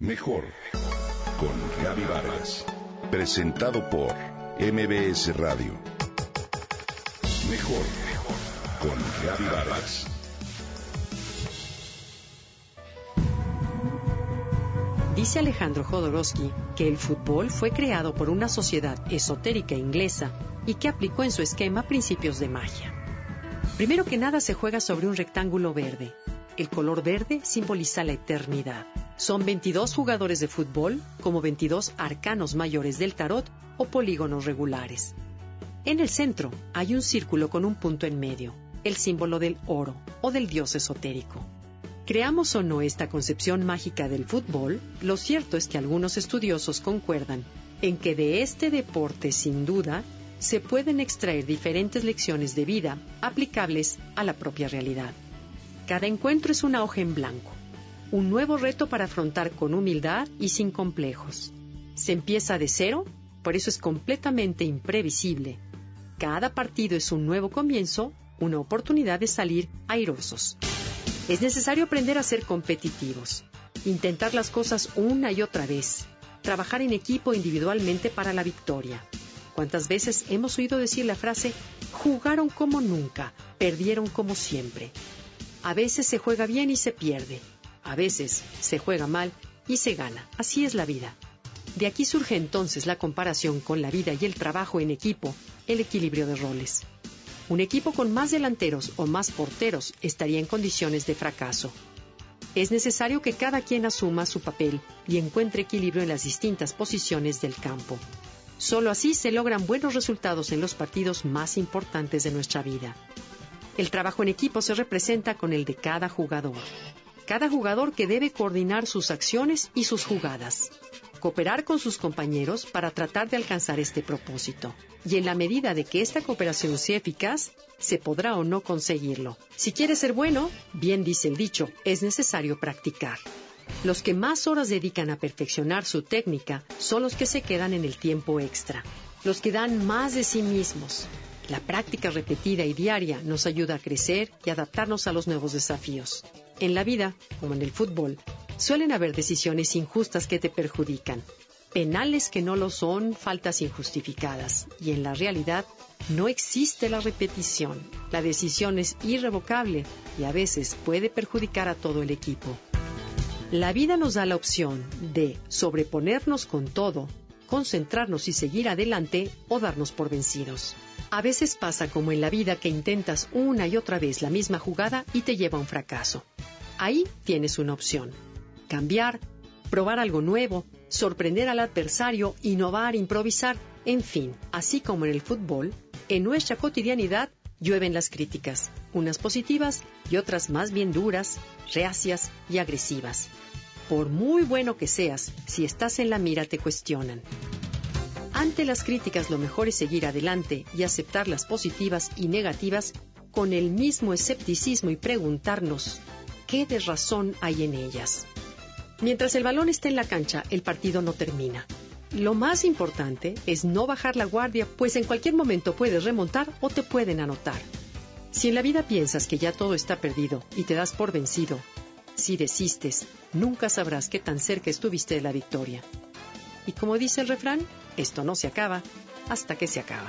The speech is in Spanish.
Mejor con Gaby Vargas. Presentado por MBS Radio. Mejor con Gaby Vargas. Dice Alejandro Jodorowsky que el fútbol fue creado por una sociedad esotérica inglesa y que aplicó en su esquema principios de magia. Primero que nada se juega sobre un rectángulo verde. El color verde simboliza la eternidad. Son 22 jugadores de fútbol, como 22 arcanos mayores del tarot o polígonos regulares. En el centro hay un círculo con un punto en medio, el símbolo del oro o del dios esotérico. Creamos o no esta concepción mágica del fútbol, lo cierto es que algunos estudiosos concuerdan en que de este deporte, sin duda, se pueden extraer diferentes lecciones de vida aplicables a la propia realidad. Cada encuentro es una hoja en blanco, un nuevo reto para afrontar con humildad y sin complejos. Se empieza de cero, por eso es completamente imprevisible. Cada partido es un nuevo comienzo, una oportunidad de salir airosos. Es necesario aprender a ser competitivos, intentar las cosas una y otra vez, trabajar en equipo individualmente para la victoria. ¿Cuántas veces hemos oído decir la frase, jugaron como nunca, perdieron como siempre? A veces se juega bien y se pierde, a veces se juega mal y se gana. Así es la vida. De aquí surge entonces la comparación con la vida y el trabajo en equipo, el equilibrio de roles. Un equipo con más delanteros o más porteros estaría en condiciones de fracaso. Es necesario que cada quien asuma su papel y encuentre equilibrio en las distintas posiciones del campo. Solo así se logran buenos resultados en los partidos más importantes de nuestra vida. El trabajo en equipo se representa con el de cada jugador cada jugador que debe coordinar sus acciones y sus jugadas, cooperar con sus compañeros para tratar de alcanzar este propósito. Y en la medida de que esta cooperación sea eficaz, se podrá o no conseguirlo. Si quiere ser bueno, bien dice el dicho, es necesario practicar. Los que más horas dedican a perfeccionar su técnica son los que se quedan en el tiempo extra, los que dan más de sí mismos. La práctica repetida y diaria nos ayuda a crecer y adaptarnos a los nuevos desafíos. En la vida, como en el fútbol, suelen haber decisiones injustas que te perjudican, penales que no lo son, faltas injustificadas. Y en la realidad no existe la repetición. La decisión es irrevocable y a veces puede perjudicar a todo el equipo. La vida nos da la opción de sobreponernos con todo, concentrarnos y seguir adelante o darnos por vencidos. A veces pasa como en la vida que intentas una y otra vez la misma jugada y te lleva a un fracaso. Ahí tienes una opción. Cambiar, probar algo nuevo, sorprender al adversario, innovar, improvisar, en fin, así como en el fútbol, en nuestra cotidianidad llueven las críticas, unas positivas y otras más bien duras, reacias y agresivas. Por muy bueno que seas, si estás en la mira te cuestionan. Ante las críticas lo mejor es seguir adelante y aceptar las positivas y negativas con el mismo escepticismo y preguntarnos qué de razón hay en ellas. Mientras el balón está en la cancha, el partido no termina. Lo más importante es no bajar la guardia, pues en cualquier momento puedes remontar o te pueden anotar. Si en la vida piensas que ya todo está perdido y te das por vencido, si desistes, nunca sabrás qué tan cerca estuviste de la victoria. Y como dice el refrán, esto no se acaba hasta que se acaba.